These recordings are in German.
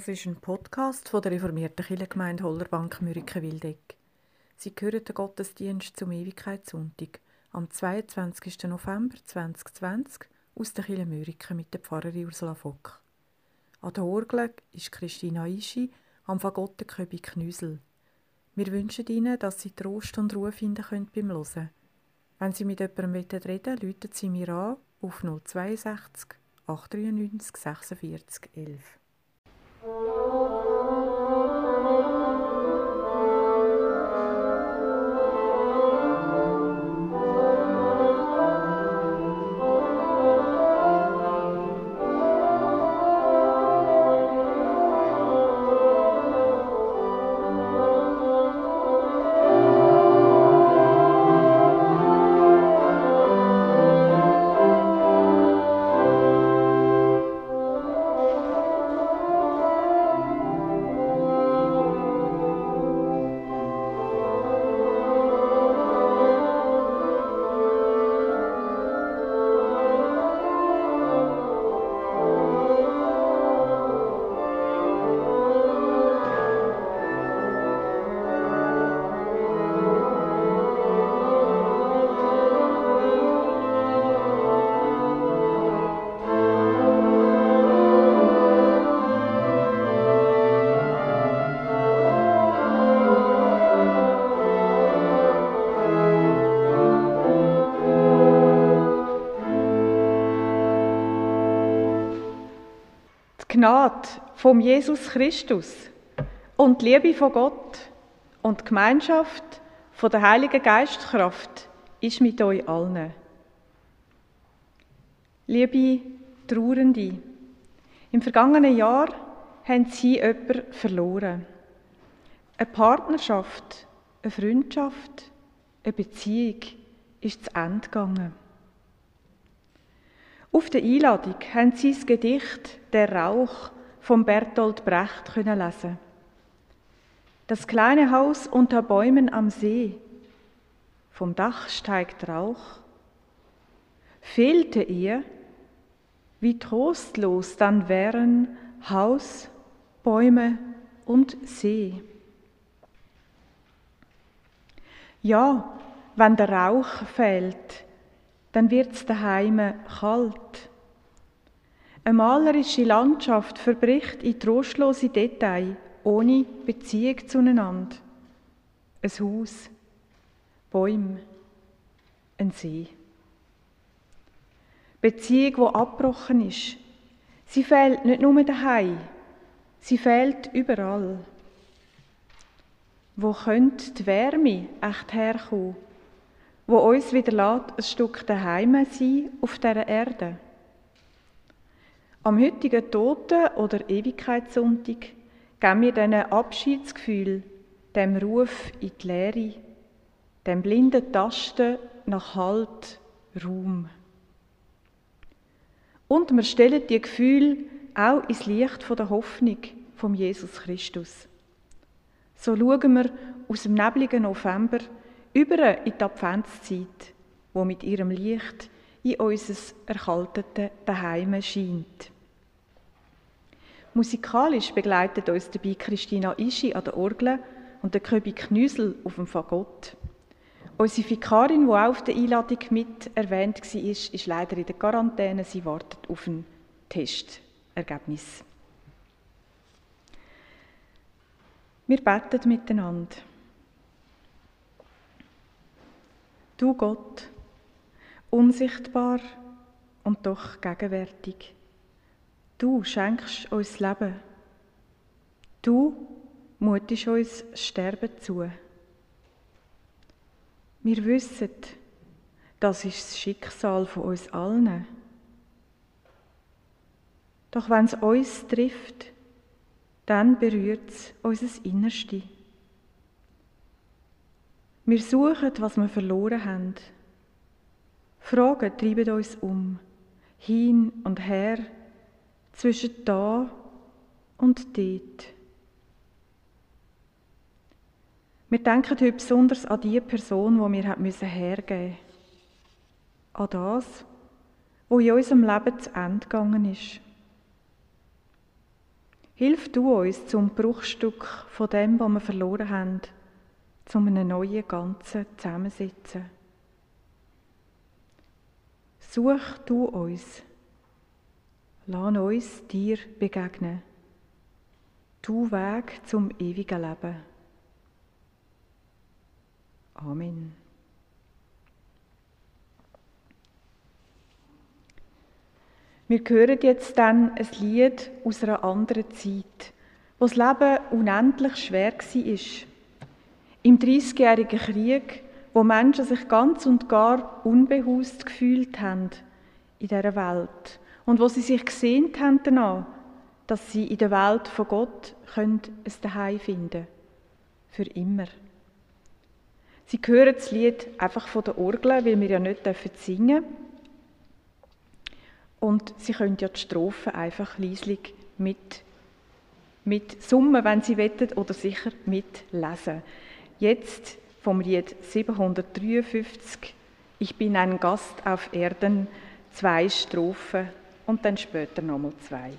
Das ist ein Podcast von der reformierten Kirchengemeinde Hollerbank Mürike-Wildeck. Sie hören den Gottesdienst zum Ewigkeitssonntag am 22. November 2020 aus der Kirche Mürike mit der Pfarrerin Ursula Fock. An der Orgel ist Christina Ischi, am Fagotten Knüsel. Wir wünschen Ihnen, dass Sie Trost und Ruhe finden können beim Hören. Wenn Sie mit jemandem reden wollen, Sie mir an auf 062 893 46 11. Oh. Gnade vom Jesus Christus und die Liebe von Gott und die Gemeinschaft von der Heiligen Geistkraft ist mit euch allen. Liebe Trauernde, im vergangenen Jahr haben Sie jemanden verloren. Eine Partnerschaft, eine Freundschaft, eine Beziehung ist zu Ende gegangen. Auf der Einladung haben Sie das Gedicht Der Rauch von Bertolt Brecht können lesen. Das kleine Haus unter Bäumen am See. Vom Dach steigt Rauch. Fehlte ihr, wie trostlos dann wären Haus, Bäume und See. Ja, wenn der Rauch fehlt, dann wird's daheim kalt. Eine malerische Landschaft verbricht in trostlose Details, ohne Beziehung zueinander. Ein Haus, Bäume, ein See. Beziehung, die abgebrochen ist. Sie fehlt nicht nur daheim, sie fehlt überall. Wo könnte die Wärme echt herkommen? Wo uns wieder lässt, ein Stück daheim sein auf dieser Erde. Am heutigen Toten- oder Ewigkeitssonntag geben wir diesen Abschiedsgefühl, dem Ruf in die Leere, dem blinden Tasten nach Halt, Raum. Und wir stellen die Gefühle auch ins Licht der Hoffnung vom Jesus Christus. So schauen wir aus dem nebligen November über in die Adventszeit, wo mit ihrem Licht in unser erkaltete Daheim scheint. Musikalisch begleitet uns dabei Christina Ischi an der Orgel und der Köbi Knüsel auf dem Fagott. Unsere Vikarin, die auch auf der Einladung mit erwähnt war, ist leider in der Quarantäne. Sie wartet auf ein Testergebnis. Wir beten miteinander. Du Gott, unsichtbar und doch gegenwärtig. Du schenkst uns Leben. Du mutest uns Sterben zu. Wir wissen, das ist das Schicksal von uns allen. Doch wenn es uns trifft, dann berührt es unser Innerste. Wir suchen, was wir verloren haben. Fragen treiben uns um, hin und her, zwischen da und dort. Wir denken heute besonders an die Person, die wir hergeben mussten. An das, was in unserem Leben zu Ende gegangen ist. Hilf du uns zum Bruchstück von dem, was wir verloren haben, zu einem neuen Ganzen zusammensetzen. Such du uns. Lass uns dir begegnen. Du Weg zum ewigen Leben. Amen. Wir hören jetzt dann ein Lied aus einer anderen Zeit, wo das Leben unendlich schwer war. Im Dreißigjährigen Krieg, wo Menschen sich ganz und gar unbehust gefühlt haben in dieser Welt und wo sie sich gesehnt haben danach, dass sie in der Welt von Gott können ein Daheim finden Für immer. Sie hören das Lied einfach von der Orgel, weil wir ja nicht singen dürfen. Und Sie können ja die Strophen einfach leislich mit, mit summen, wenn Sie wettet oder sicher mitlesen. Jetzt vom Lied 753, Ich bin ein Gast auf Erden, zwei Strophen und dann später nochmal zwei.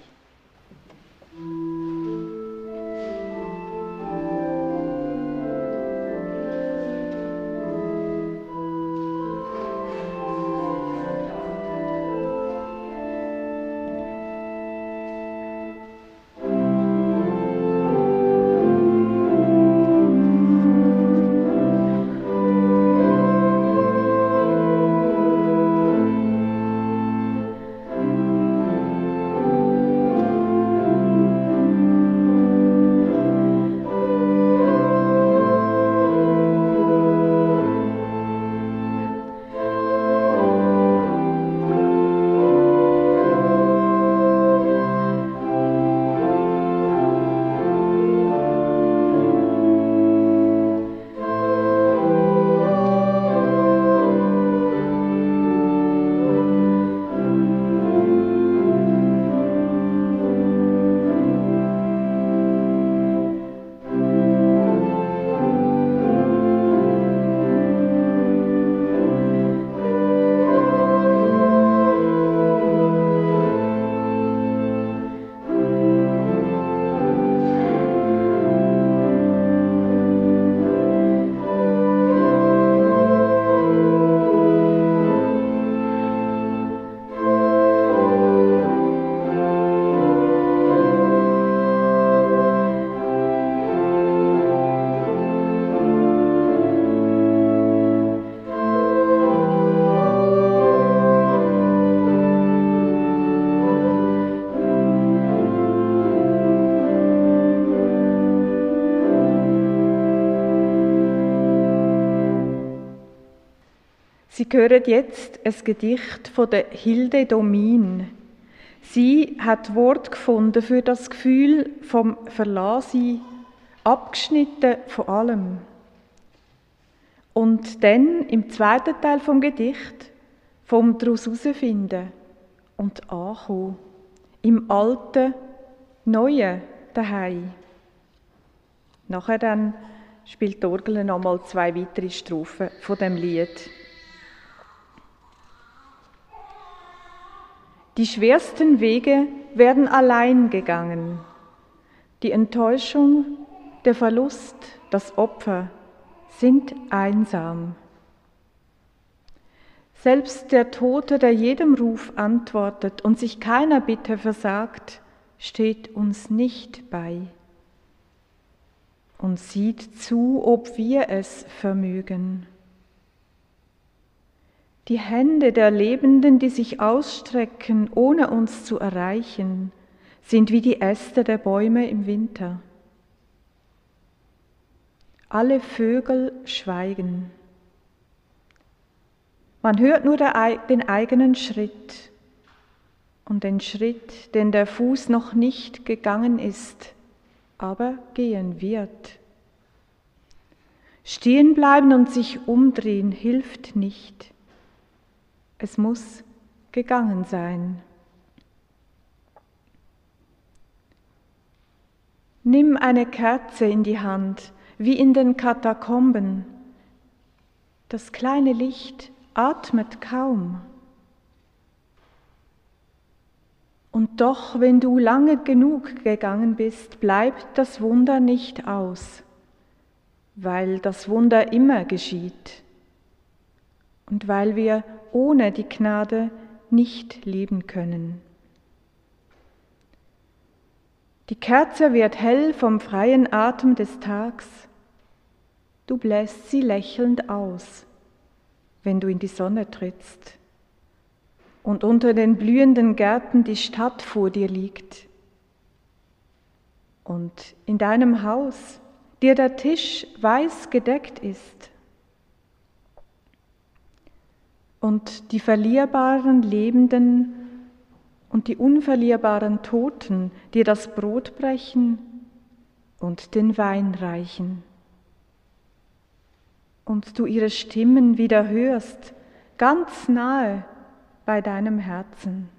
Hören jetzt ein Gedicht von der Hilde Domin. Sie hat Wort gefunden für das Gefühl vom Verlassen, abgeschnitten von allem. Und dann im zweiten Teil vom Gedicht vom daraus herausfinden und ankommen. Im alten, neuen daheim. Nachher dann spielt die Orgel nochmal zwei weitere Strophen von dem Lied. Die schwersten Wege werden allein gegangen. Die Enttäuschung, der Verlust, das Opfer sind einsam. Selbst der Tote, der jedem Ruf antwortet und sich keiner Bitte versagt, steht uns nicht bei und sieht zu, ob wir es vermögen. Die Hände der Lebenden, die sich ausstrecken, ohne uns zu erreichen, sind wie die Äste der Bäume im Winter. Alle Vögel schweigen. Man hört nur den eigenen Schritt und den Schritt, den der Fuß noch nicht gegangen ist, aber gehen wird. Stehen bleiben und sich umdrehen hilft nicht. Es muss gegangen sein. Nimm eine Kerze in die Hand, wie in den Katakomben. Das kleine Licht atmet kaum. Und doch, wenn du lange genug gegangen bist, bleibt das Wunder nicht aus, weil das Wunder immer geschieht und weil wir ohne die Gnade nicht leben können. Die Kerze wird hell vom freien Atem des Tags. Du bläst sie lächelnd aus, wenn du in die Sonne trittst und unter den blühenden Gärten die Stadt vor dir liegt. Und in deinem Haus dir der Tisch weiß gedeckt ist. Und die verlierbaren Lebenden und die unverlierbaren Toten dir das Brot brechen und den Wein reichen. Und du ihre Stimmen wieder hörst, ganz nahe bei deinem Herzen.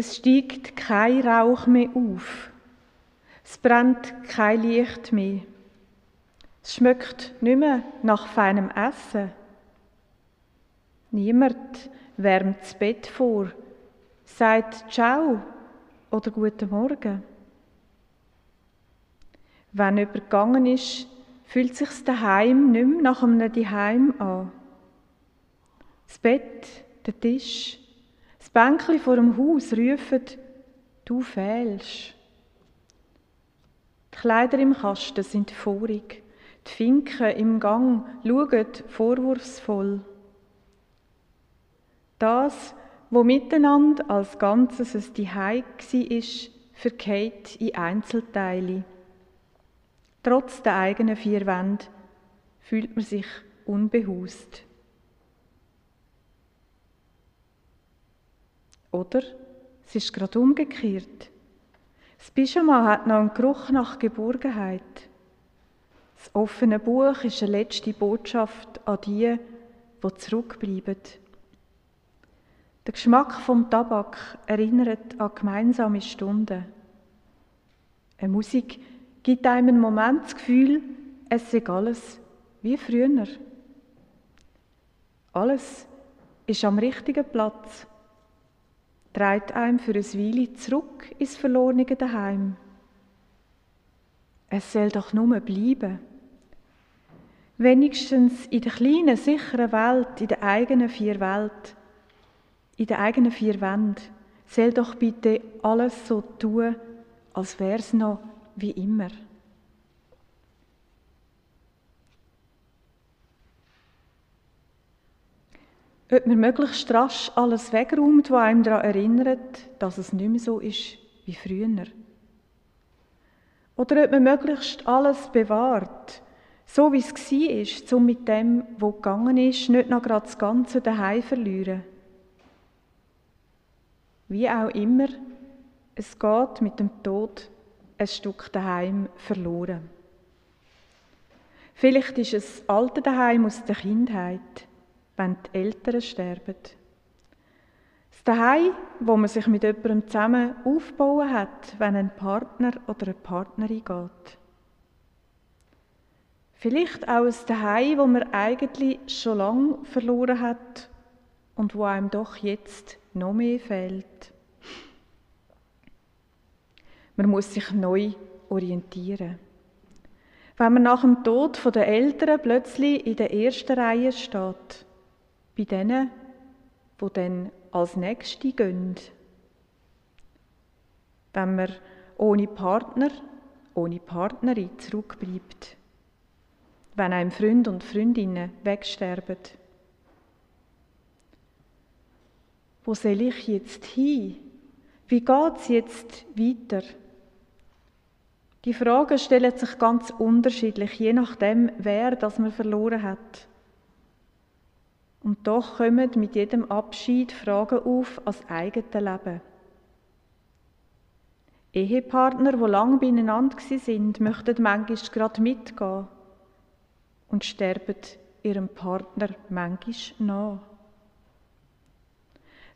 Es steigt kein Rauch mehr auf. Es brennt kein Licht mehr. Es schmeckt nicht mehr nach feinem Essen. Niemand wärmt das Bett vor, sagt Ciao oder Guten Morgen. Wenn gegangen ist, fühlt sich daheim nicht mehr nach einem Daheim an. Das Bett, der Tisch, das Bänkchen vor dem Haus rufen, du fehlst. Die Kleider im Kasten sind vorig. Die Finken im Gang schauen vorwurfsvoll. Das, wo miteinander als Ganzes ein Zuhause war, verkehrt in Einzelteile. Trotz der eigenen vier Wände fühlt man sich unbehaust. Oder es ist gerade umgekehrt. Das Pyjama hat noch einen Geruch nach Geborgenheit. Das offene Buch ist eine letzte Botschaft an die, die zurückbleiben. Der Geschmack vom Tabak erinnert an gemeinsame Stunden. Eine Musik gibt einem einen Moment das Gefühl, es sei alles wie früher. Alles ist am richtigen Platz trägt einem für ein Weile zurück ins verlorene Daheim. Es soll doch nur bleiben. Wenigstens in der kleinen, sicheren Welt, in der eigenen vier Welt, in der eigenen vier Wänden, soll doch bitte alles so tun, als wäre es noch wie immer. Ob man möglichst rasch alles wegräumt, was einem daran erinnert, dass es nicht mehr so ist wie früher. Oder ob man möglichst alles bewahrt, So wie es war, um mit dem, wo gegangen ist, nicht noch gerade das Ganze daheim verlieren. Wie auch immer, es geht mit dem Tod ein Stück daheim verloren. Vielleicht ist es alte daheim aus der Kindheit, wenn die Eltern sterben. Das Daheim, wo man sich mit jemandem zusammen aufbauen hat, wenn ein Partner oder eine Partnerin geht. Vielleicht auch ein Daheim, wo man eigentlich schon lange verloren hat und wo einem doch jetzt noch mehr fehlt. Man muss sich neu orientieren. Wenn man nach dem Tod der Eltern plötzlich in der ersten Reihe steht, bei denen, wo dann als Nächste gehen. Wenn man ohne Partner, ohne Partnerin zurückbleibt wenn einem Freund und Freundinnen wegsterben. Wo soll ich jetzt hin? Wie geht es jetzt weiter? Die Fragen stellen sich ganz unterschiedlich, je nachdem, wer das man verloren hat. Und doch kommen mit jedem Abschied Fragen auf als eigenes Leben. Ehepartner, die lange beieinander sind, möchten manchmal gerade mitgehen und sterben ihrem Partner manchmal nach.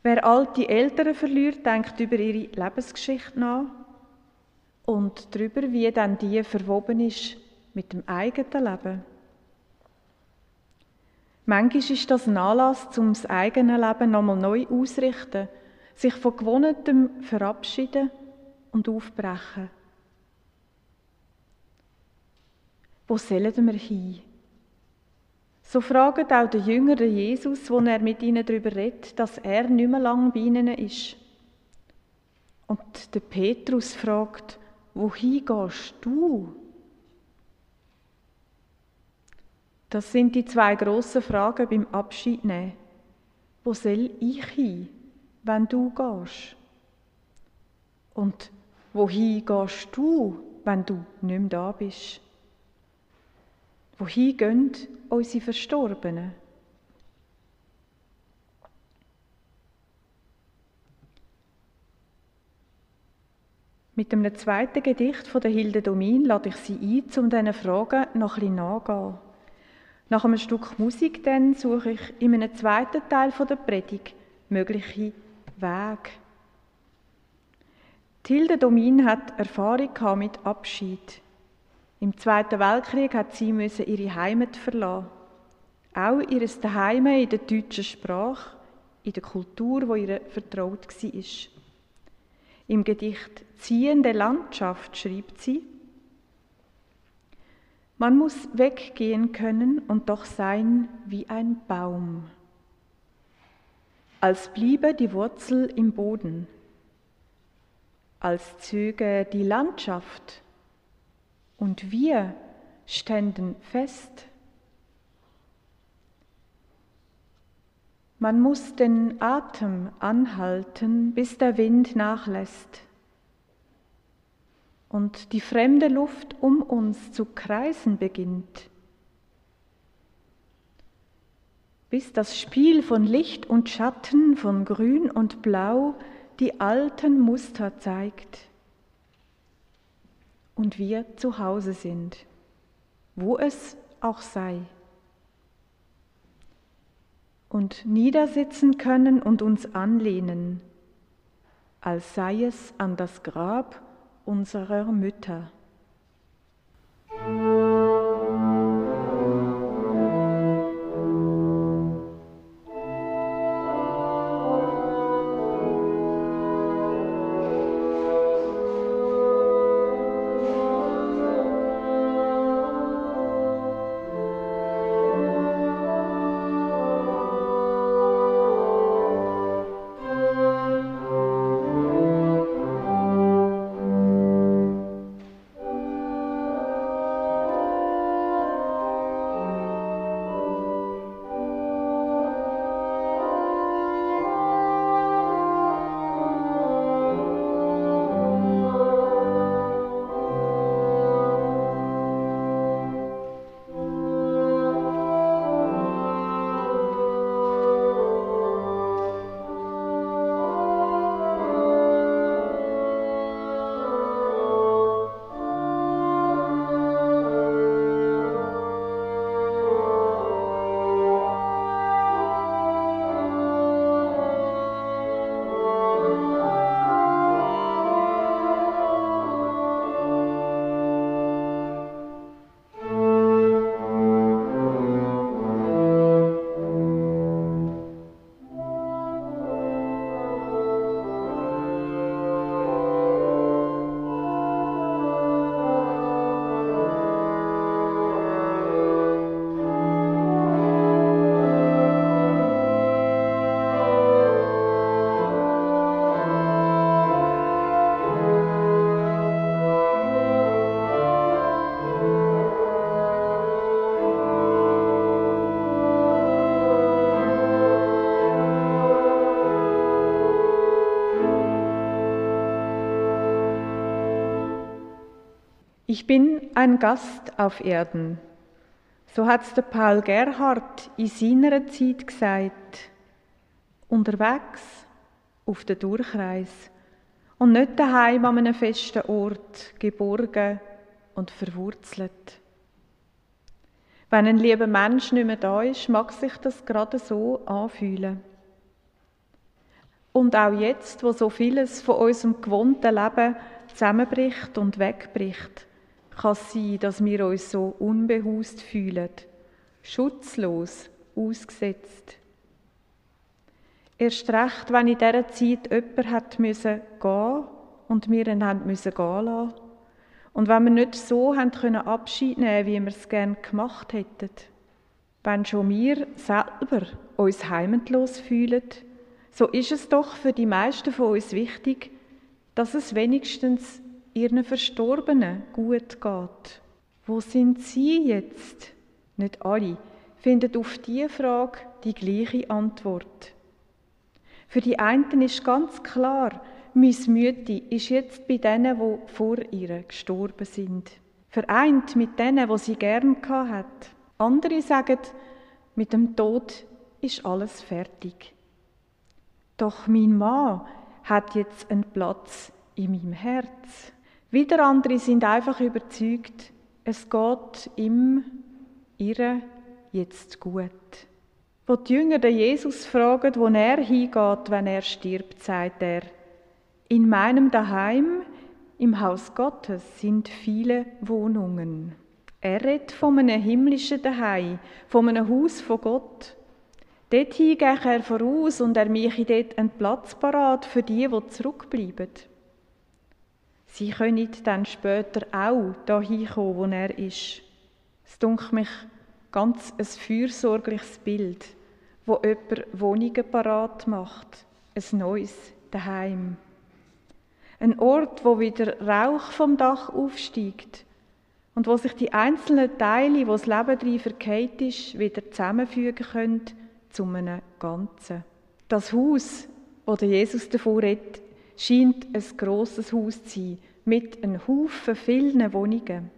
Wer alte Eltern verliert, denkt über ihre Lebensgeschichte nach und darüber, wie dann die verwoben ist mit dem eigenen Leben. Manchmal ist das ein Anlass, um das eigene Leben nochmal neu auszurichten, sich von Gewohnhetem verabschieden und aufbrechen. Wo sollen wir hin? So fragt auch der jüngere Jesus, wo er mit ihnen darüber redet, dass er nicht mehr lange bei ihnen ist. Und der Petrus fragt, wohin gehst du? Das sind die zwei grossen Fragen beim Abschiednehmen. Wo soll ich hin, wenn du gehst? Und wohin gehst du, wenn du nicht mehr da bist? Wohin gehen unsere Verstorbenen? Mit einem zweiten Gedicht von der Hilde Domin lade ich Sie ein, um diesen Fragen noch ein bisschen nachzugehen. Nach einem Stück Musik dann suche ich in einem zweiten Teil der Predigt mögliche Wege. Hilde Domin hat Erfahrung mit Abschied. Im Zweiten Weltkrieg hat sie müssen ihre Heimat verlassen. Auch ihr Daheim in der deutschen Sprache, in der Kultur, wo ihr vertraut war. Im Gedicht Ziehende Landschaft schreibt sie, man muss weggehen können und doch sein wie ein Baum, als bliebe die Wurzel im Boden, als zöge die Landschaft. Und wir ständen fest. Man muss den Atem anhalten, bis der Wind nachlässt und die fremde Luft um uns zu kreisen beginnt, bis das Spiel von Licht und Schatten, von Grün und Blau die alten Muster zeigt und wir zu Hause sind, wo es auch sei. Und niedersitzen können und uns anlehnen, als sei es an das Grab unserer Mütter. Ich bin ein Gast auf Erden. So hat's der Paul Gerhard in seiner Zeit gesagt. Unterwegs auf der Durchreis und nicht daheim an einem festen Ort, geborgen und verwurzelt. Wenn ein lieber Mensch nicht mehr da ist, mag sich das gerade so anfühlen. Und auch jetzt, wo so vieles von unserem gewohnten Leben zusammenbricht und wegbricht, kann es sein, dass wir uns so unbehaust fühlen, schutzlos, ausgesetzt. Erst recht, wenn in dieser Zeit jemand hat müssen gehen und wir ihn haben müssen gehen lassen. Und wenn wir nicht so haben können Abschied nehmen, wie wir es gerne gemacht hätten. Wenn schon wir selber uns heimatlos fühlen, so ist es doch für die meisten von uns wichtig, dass es wenigstens ihren Verstorbenen gut geht. Wo sind sie jetzt? Nicht alle finden auf diese Frage die gleiche Antwort. Für die einen ist ganz klar, meine Mütti ist jetzt bei denen, wo vor ihr gestorben sind. Vereint mit denen, wo sie gern hat. Andere sagen, mit dem Tod ist alles fertig. Doch mein Mann hat jetzt einen Platz in meinem Herz. Wieder andere sind einfach überzeugt, es geht ihm, ihr jetzt gut. Wo die Jünger den Jesus fragen, wo er hingeht, wenn er stirbt, sagt er, in meinem Daheim, im Haus Gottes, sind viele Wohnungen. Er redet von einem himmlischen Daheim, von einem Haus von Gott. Dorthin gehe er voraus und er mache dort einen Platz parat für die, die zurückbleiben. Sie können dann später auch dahin kommen, wo er ist. Es dunkelt mich ganz ein fürsorgliches Bild, wo jemand Wohnungen parat macht, ein neues daheim. Ein Ort, wo wieder Rauch vom Dach aufsteigt und wo sich die einzelnen Teile, wo das Leben drin verkehrt ist, wieder zusammenfügen können zu einem Ganzen. Das Haus, wo der Jesus davor redet, scheint ein grosses Haus zu sein, mit einem Haufen vielen Wohnungen.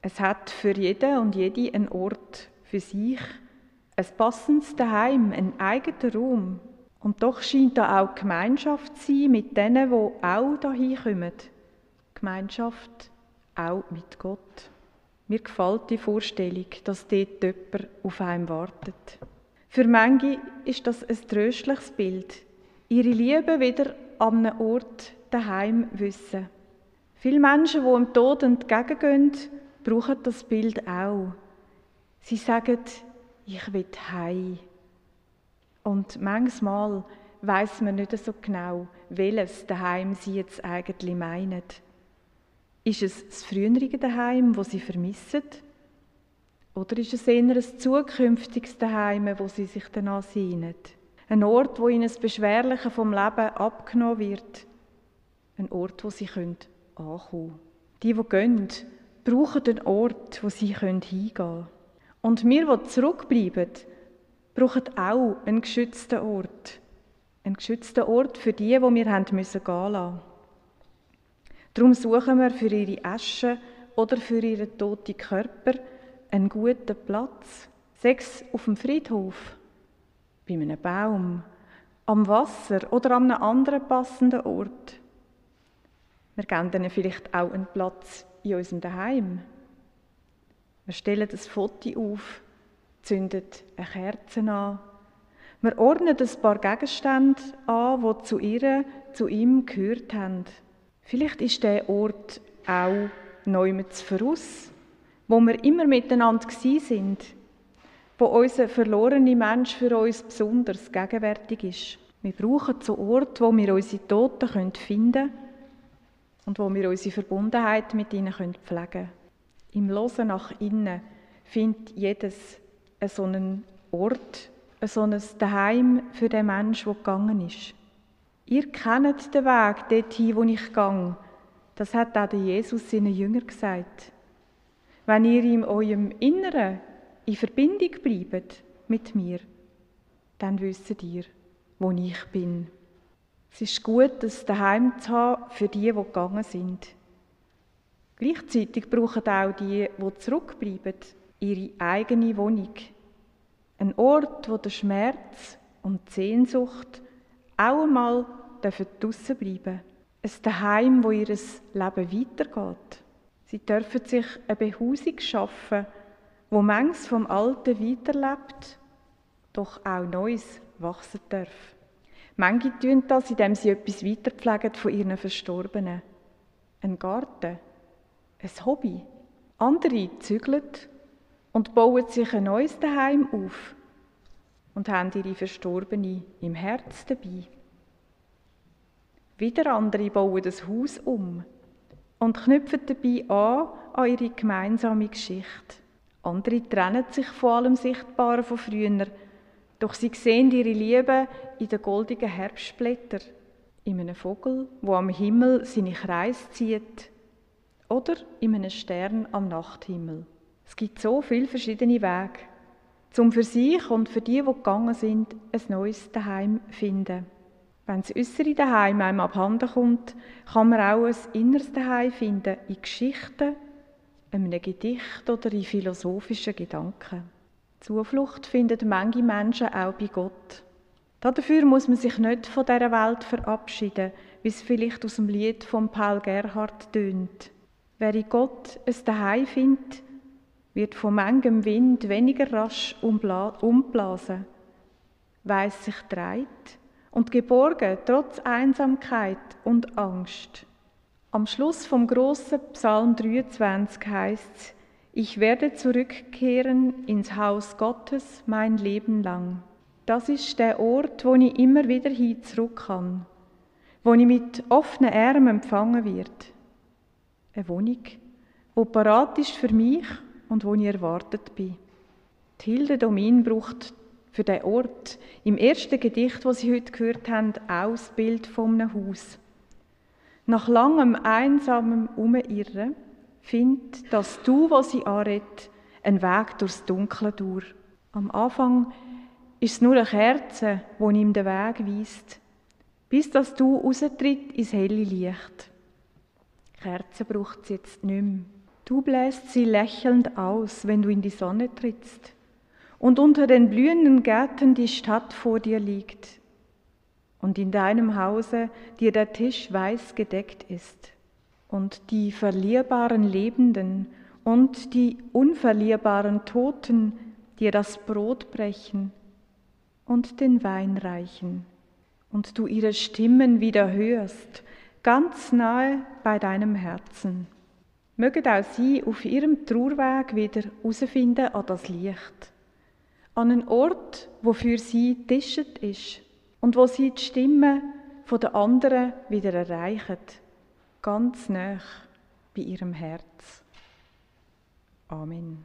Es hat für jeden und jede einen Ort für sich, ein passendes Daheim, ein eigener Raum. Und doch scheint da auch Gemeinschaft zu sein mit denen, die auch dahin kommen. Gemeinschaft auch mit Gott. Mir gefällt die Vorstellung, dass dort jemand auf einem wartet. Für manche ist das ein tröstliches Bild, ihre Liebe wieder an einem Ort daheim wissen. Viele Menschen, die dem Tod entgegengehen, brauchen das Bild auch. Sie sagen, ich will heim. Und manchmal weiß man nicht so genau, welches daheim sie jetzt eigentlich meinen. Ist es das frühere daheim, wo sie vermissen? Oder ist es eher ein zukünftiges Daheim, wo sie sich danach sehnen? Ein Ort, wo ihnen das Beschwerliche vom Leben abgenommen wird. Ein Ort, wo sie können ankommen Die, die gehen, brauchen einen Ort, wo sie hingehen können. Und wir, die zurückbleiben, brauchen auch einen geschützten Ort. Einen geschützten Ort für die, die wir haben müssen gehen lassen. Darum suchen wir für ihre Asche oder für ihren toten Körper einen guten Platz. Sechs auf dem Friedhof, bei einem Baum, am Wasser oder an einem anderen passenden Ort. Wir geben ihnen vielleicht auch einen Platz in unserem Daheim. Wir stellen das Foto auf, zünden eine Kerze an. Wir ordnen ein paar Gegenstände an, die zu ihr, zu ihm gehört haben. Vielleicht ist der Ort auch neu mit voraus, wo wir immer miteinander sind, wo unser verlorener Mensch für uns besonders gegenwärtig ist. Wir brauchen so Ort, wo wir unsere Toten finden können und wo wir unsere Verbundenheit mit ihnen pflegen können. Im Losen nach innen findet jedes so einen Ort, so ein Daheim für den Menschen, der gegangen ist. Ihr kennt den Weg dorthin, wo ich gehe. Das hat auch der Jesus seinen Jüngern gesagt. Wenn ihr in eurem Inneren in Verbindung bleibt mit mir, dann wisst ihr, wo ich bin. Es ist gut, das daheim zu haben für die, die gegangen sind. Gleichzeitig brauchen auch die, die zurückbleiben, ihre eigene Wohnung. Ein Ort, wo der Schmerz und die Sehnsucht auch einmal draussen bleiben Ein Daheim, wo ihr Leben weitergeht. Sie dürfen sich eine Behausung schaffen, wo manches vom Alten weiterlebt, doch auch Neues wachsen darf. Manche tun das, indem sie etwas weiterpflegen von ihren Verstorbenen. Ein Garten, ein Hobby. Andere zügeln und bauen sich ein neues Daheim auf und haben ihre Verstorbenen im Herz dabei. Wieder andere bauen das Haus um und knüpfen dabei an an ihre gemeinsame Geschichte. Andere trennen sich von allem Sichtbaren von früher, doch sie sehen ihre Liebe in den goldigen Herbstblättern, in einem Vogel, wo am Himmel seine Kreis zieht, oder in einem Stern am Nachthimmel. Es gibt so viele verschiedene Wege, zum für sich und für die, die gegangen sind, ein neues Daheim finden. Wenn das äußere Daheim einem abhanden kommt, kann man auch ein inneres Daheim finden in Geschichten, einem Gedicht oder in philosophischen Gedanken. Zuflucht finden manche Menschen auch bei Gott. Dafür muss man sich nicht von dieser Welt verabschieden, wie es vielleicht aus dem Lied von Paul Gerhardt tönt. Wer in Gott ein Daheim findet, wird von manchem Wind weniger rasch umblasen, weiß sich dreit und geborgen trotz Einsamkeit und Angst. Am Schluss vom großen Psalm 23 heißt es, ich werde zurückkehren ins Haus Gottes mein Leben lang. Das ist der Ort, wo ich immer wieder hin zurück kann, wo ich mit offenen Armen empfangen wird. Eine Wohnung, wo parat ist für mich und wo ich erwartet bin. Die Hilde Domin braucht für den Ort im ersten Gedicht, das Sie heute gehört haben, auch das Bild von einem Haus. Nach langem einsamen Umirren findet dass Du, was sie anredet, einen Weg durchs Dunkle durch. Am Anfang ist es nur eine Kerze, die ihm den Weg weist, bis dass Du raustritt ins helle Licht. Kerze braucht es jetzt nicht mehr. Du bläst sie lächelnd aus, wenn du in die Sonne trittst und unter den blühenden Gärten die Stadt vor dir liegt und in deinem Hause dir der Tisch weiß gedeckt ist und die verlierbaren Lebenden und die unverlierbaren Toten dir das Brot brechen und den Wein reichen und du ihre Stimmen wieder hörst, ganz nahe bei deinem Herzen mögen auch sie auf ihrem Trauerweg wieder herausfinden an das Licht. An einen Ort, wo für sie tischet ist und wo sie die Stimme der anderen wieder erreichen, ganz nah bei ihrem Herz. Amen.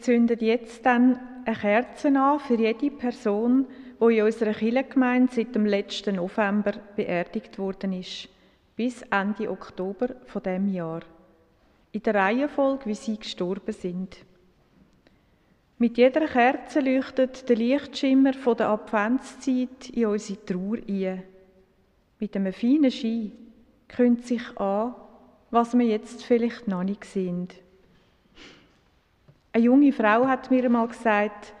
Zünden jetzt dann eine Kerze an für jede Person, die in unserer Kirchengemeinde seit dem letzten November beerdigt worden ist, bis Ende Oktober von dem Jahr. In der Reihenfolge, wie sie gestorben sind. Mit jeder Kerze leuchtet der Lichtschimmer von der Adventszeit in unsere Trauer ein. Mit einem feinen Schein kündigt sich an, was wir jetzt vielleicht noch nicht sehen. Eine junge Frau hat mir einmal gesagt,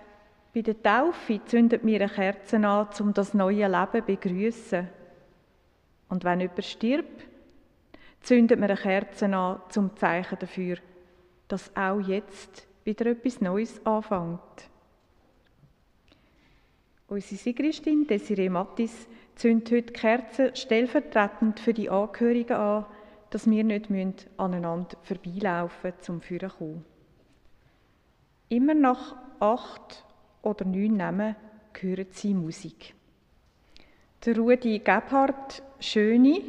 bei der Taufe zündet mir eine Kerze an, um das neue Leben zu begrüßen. Und wenn jemand stirbt, zündet man eine Kerze an, zum Zeichen dafür, dass auch jetzt wieder etwas Neues anfängt. Unsere Sigristin Desiree Mattis zündet heute Kerzen stellvertretend für die Angehörigen an, dass wir nicht aneinander vorbeilaufen müssen, zum Führen kommen. Immer nach acht oder neun Namen hören sie Musik. Der Rudi Gebhardt Schöni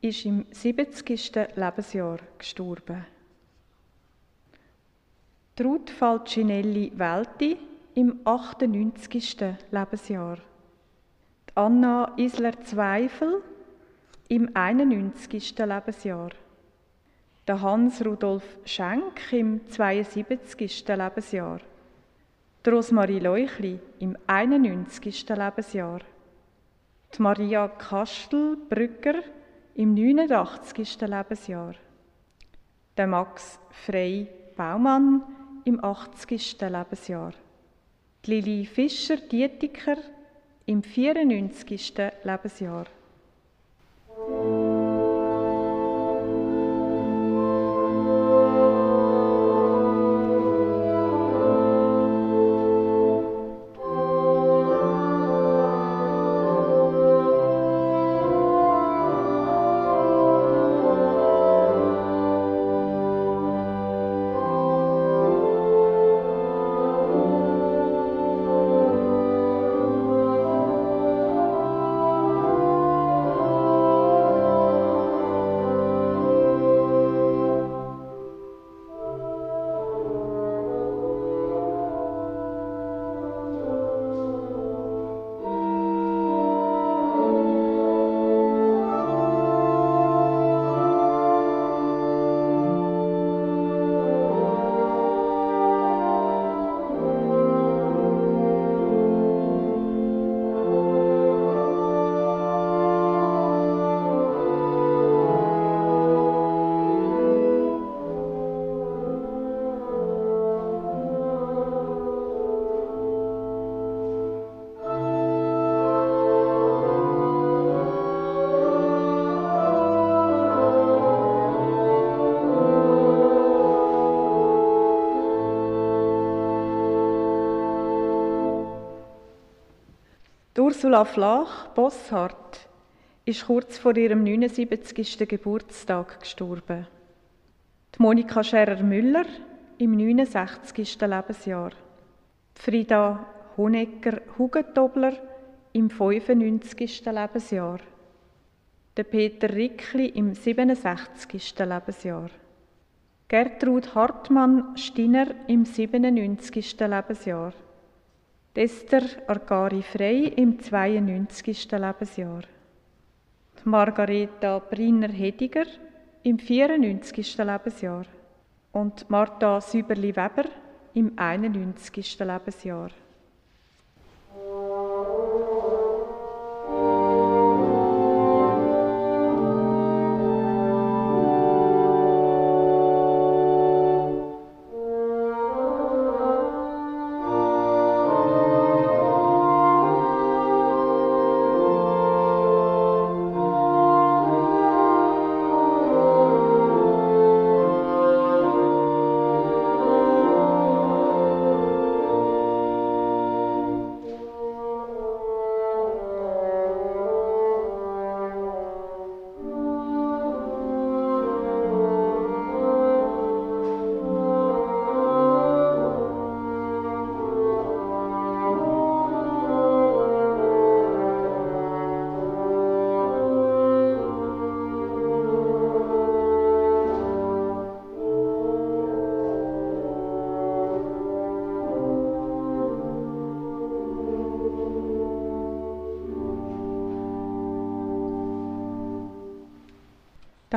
ist im 70. Lebensjahr gestorben. Ruth Falcinelli Welti im 98. Lebensjahr. Anna Isler Zweifel im 91. Lebensjahr der Hans-Rudolf Schenk im 72. Lebensjahr, die Rosmarie Leuchli im 91. Lebensjahr, die Maria Kastel-Brügger im 89. Lebensjahr, der Max Frey Baumann im 80. Lebensjahr, die Lili Fischer-Dietiker im 94. Lebensjahr. Ursula Flach, Bosshardt, ist kurz vor ihrem 79. Geburtstag gestorben. Die Monika Scherer-Müller im 69. Lebensjahr. Frida Honecker-Hugentobler im 95. Lebensjahr. Der Peter Rickli im 67. Lebensjahr. Gertrud Hartmann-Stinner im 97. Lebensjahr. Esther Argari Frey im 92. Lebensjahr. Margareta Brinner-Hediger im 94. Lebensjahr. Und Martha Süberli-Weber im 91. Lebensjahr.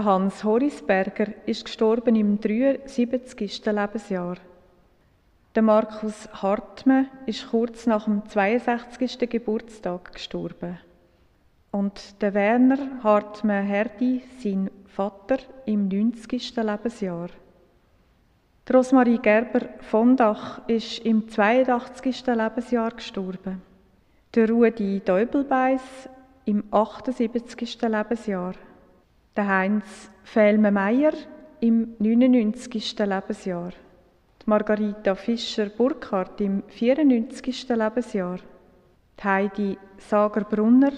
Hans Horisberger ist gestorben im 73. Lebensjahr. Der Markus Hartmann ist kurz nach dem 62. Geburtstag gestorben. Und der Werner Hartmann Herdi, sein Vater, im 90. Lebensjahr. Die Rosmarie Gerber von Dach ist im 82. Lebensjahr gestorben. Der Rudi Deubelbeis im 78. Lebensjahr. Der Heinz Felme-Meyer im 99. Lebensjahr. Die Margarita Fischer-Burkhardt im 94. Lebensjahr. Die Heidi Sager-Brunner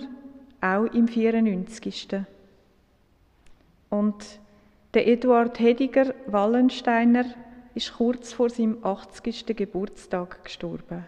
auch im 94. Und der Eduard Hediger Wallensteiner ist kurz vor seinem 80. Geburtstag gestorben.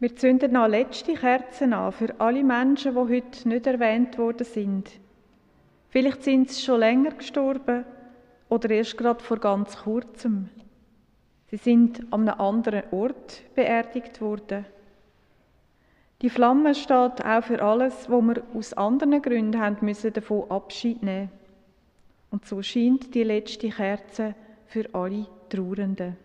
Wir zünden noch letzte Kerzen an für alle Menschen, die heute nicht erwähnt worden sind. Vielleicht sind sie schon länger gestorben oder erst gerade vor ganz kurzem. Sie sind an einem anderen Ort beerdigt worden. Die Flamme steht auch für alles, wo wir aus anderen Gründen haben müssen davon Abschied nehmen. Und so scheint die letzte Kerze für alle Trauernden.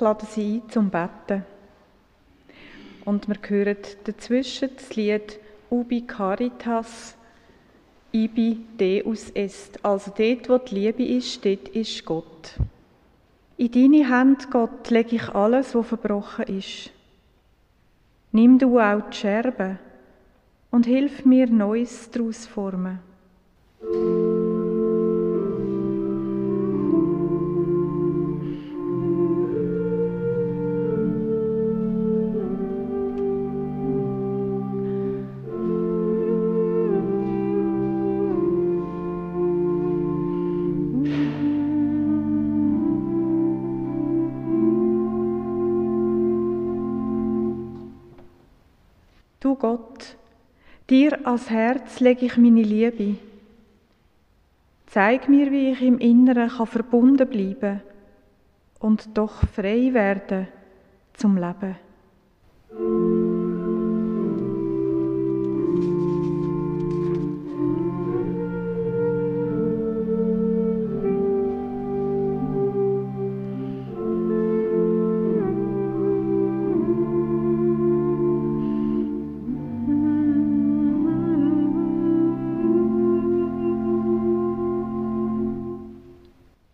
Ich lade Sie ein zum Betten. Und wir hören dazwischen das Lied Ubi Caritas, Ibi Deus est. Also dort, wo die Liebe ist, dort ist Gott. In deine Hände, Gott, lege ich alles, was verbrochen ist. Nimm du auch die Scherben und hilf mir, Neues daraus formen. Ans Herz lege ich meine Liebe. Zeig mir, wie ich im Inneren kann verbunden bleiben und doch frei werden zum Leben.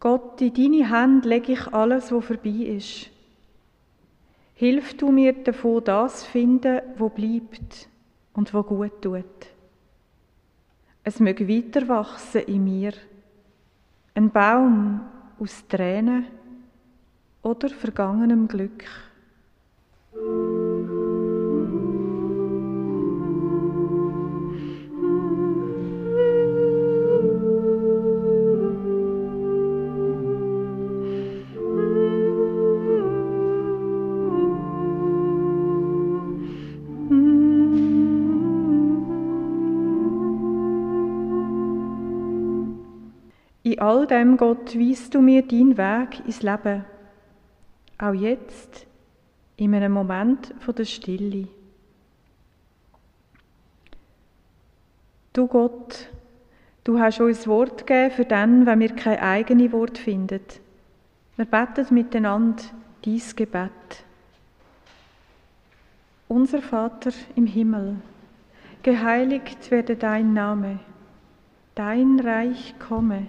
Gott, in deine Hände lege ich alles, was vorbei ist. Hilf du mir davon, das zu finden, wo bleibt und wo gut tut. Es möge weiter wachsen in mir. Ein Baum aus Tränen oder vergangenem Glück. All dem, Gott, weist du mir deinen Weg ins Leben. Auch jetzt, in einem Moment der Stille. Du Gott, du hast uns Wort gegeben für dann, wenn wir kein eigenes Wort finden. Wir beten miteinander dies Gebet. Unser Vater im Himmel, geheiligt werde dein Name, dein Reich komme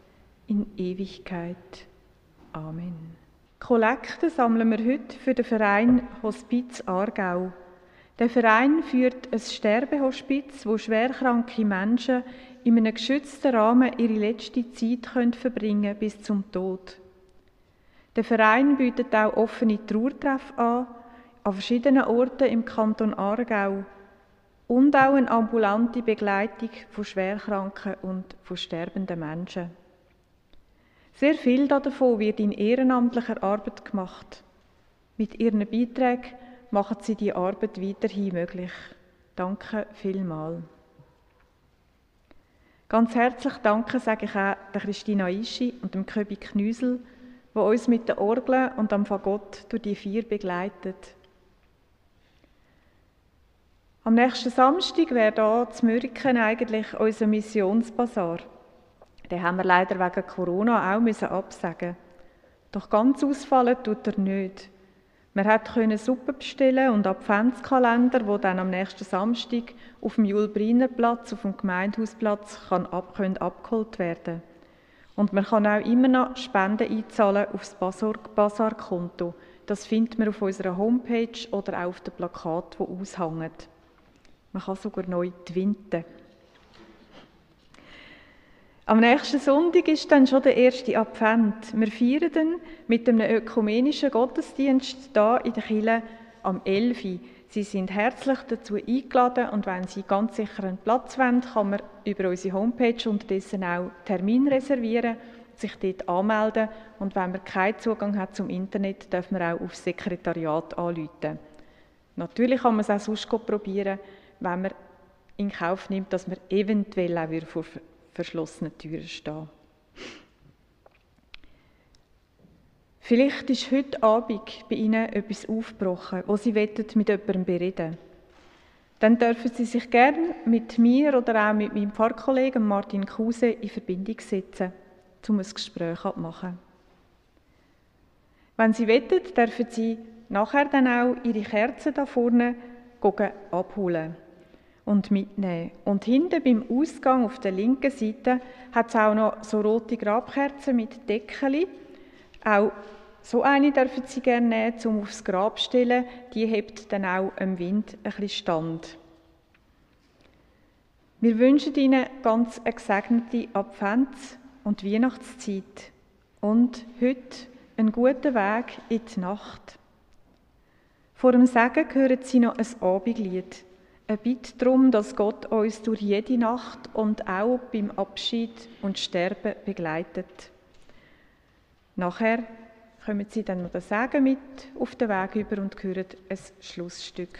in Ewigkeit. Amen. Kollekte sammeln wir heute für den Verein Hospiz Aargau. Der Verein führt ein Sterbehospiz, wo schwerkranke Menschen in einem geschützten Rahmen ihre letzte Zeit verbringen können bis zum Tod. Der Verein bietet auch offene Trauertreffen an, an verschiedenen Orten im Kanton Aargau und auch eine ambulante Begleitung von schwerkranken und von sterbenden Menschen. Sehr viel davon wird in ehrenamtlicher Arbeit gemacht. Mit ihren Beiträgen machen sie die Arbeit weiterhin möglich. Danke vielmals. Ganz herzlich danke sage ich auch der Christina Ischi und dem Köbi Knüsel, die uns mit der Orgel und am Fagott durch die vier begleitet. Am nächsten Samstag wäre hier zu Mürken eigentlich unser Missionsbasar. Den haben wir leider wegen Corona auch müssen absagen. Doch ganz ausfallen tut er nicht. Wir konnten Suppe bestellen und Adventskalender, wo dann am nächsten Samstag auf dem Julbriner Platz, auf dem Gemeindehausplatz, kann ab, können abgeholt werden. Und man kann auch immer noch Spenden einzahlen auf das Basar-Konto. Das findet man auf unserer Homepage oder auch auf dem Plakat, wo aushängt. Man kann sogar neu twinten. Am nächsten Sonntag ist dann schon der erste Advent. Wir feiern dann mit einem ökumenischen Gottesdienst da in der Kirche am 11. Sie sind herzlich dazu eingeladen und wenn Sie ganz sicher einen Platz wollen, kann man über unsere Homepage unterdessen auch Termin reservieren, sich dort anmelden und wenn man keinen Zugang hat zum Internet, darf man auch aufs Sekretariat anrufen. Natürlich kann man es auch sonst probieren, wenn man in Kauf nimmt, dass man eventuell auch vor verschlossenen Türen stehen. Vielleicht ist heute Abend bei Ihnen etwas aufgebrochen, wo Sie mit jemandem bereden Dann dürfen Sie sich gerne mit mir oder auch mit meinem Pfarrkollegen Martin Kruse in Verbindung setzen, um ein Gespräch abzumachen. Wenn Sie wettet, dürfen Sie nachher dann auch Ihre Kerzen da vorne abholen und mitnehmen. Und hinten beim Ausgang auf der linken Seite hat es auch noch so rote Grabkerzen mit Deckeli. Auch so eine dürfen Sie gerne nehmen, um aufs Grab zu stellen. Die hebt dann auch im Wind ein bisschen Stand. Wir wünschen Ihnen ganz eine gesegnete Advents- und Weihnachtszeit und heute einen guten Weg in die Nacht. Vor dem Segen hören Sie noch ein Abendlied. Bitte darum, dass Gott uns durch jede Nacht und auch beim Abschied und Sterben begleitet. Nachher kommen Sie dann noch den Segen mit auf den Weg über und hören ein Schlussstück.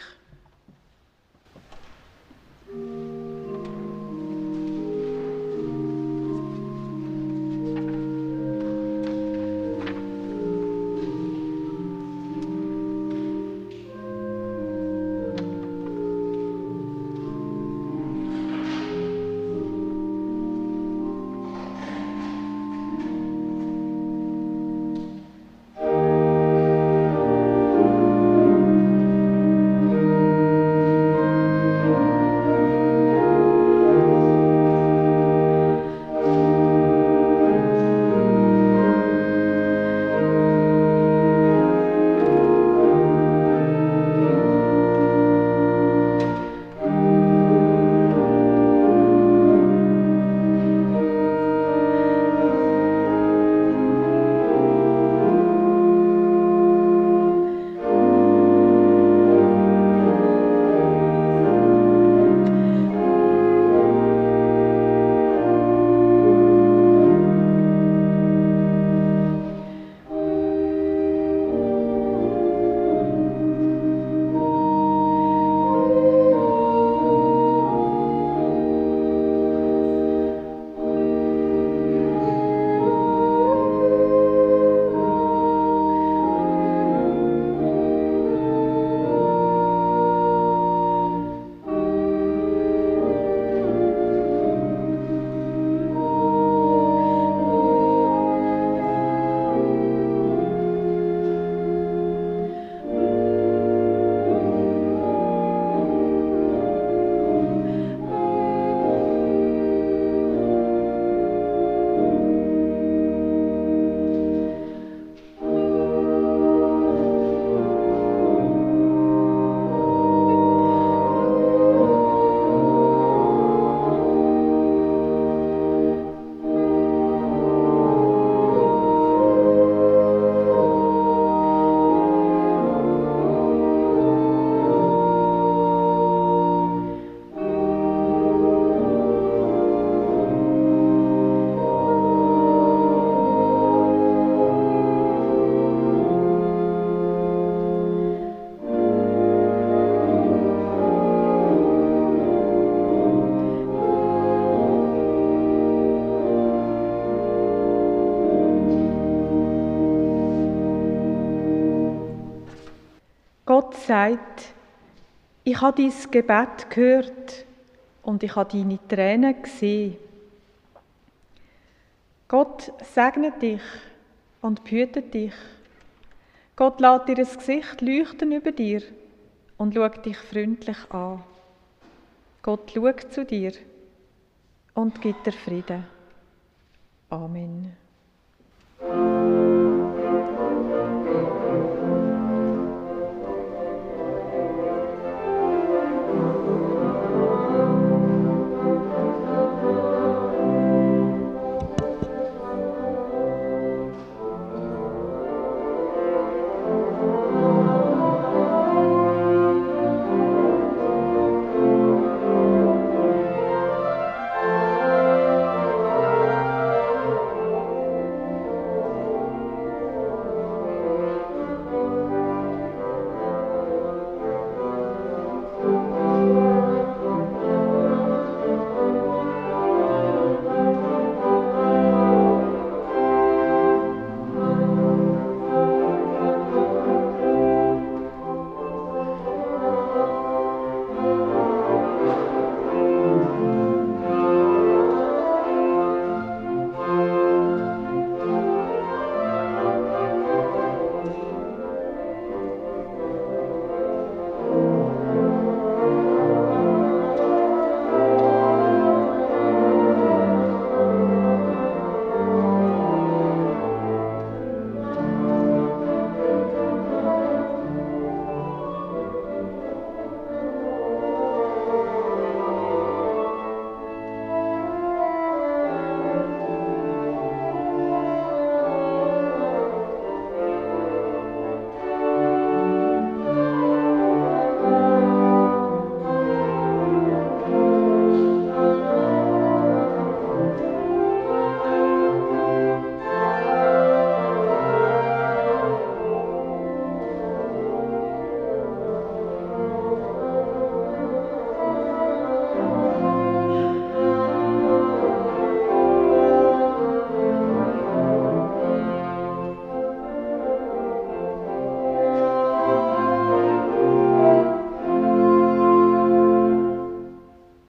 Gott sagt, ich habe dein Gebet gehört und ich habe deine Tränen gesehen. Gott segnet dich und behütet dich. Gott lässt dir das Gesicht leuchten über dir und schaut dich freundlich an. Gott schaut zu dir und gibt dir Frieden. Amen.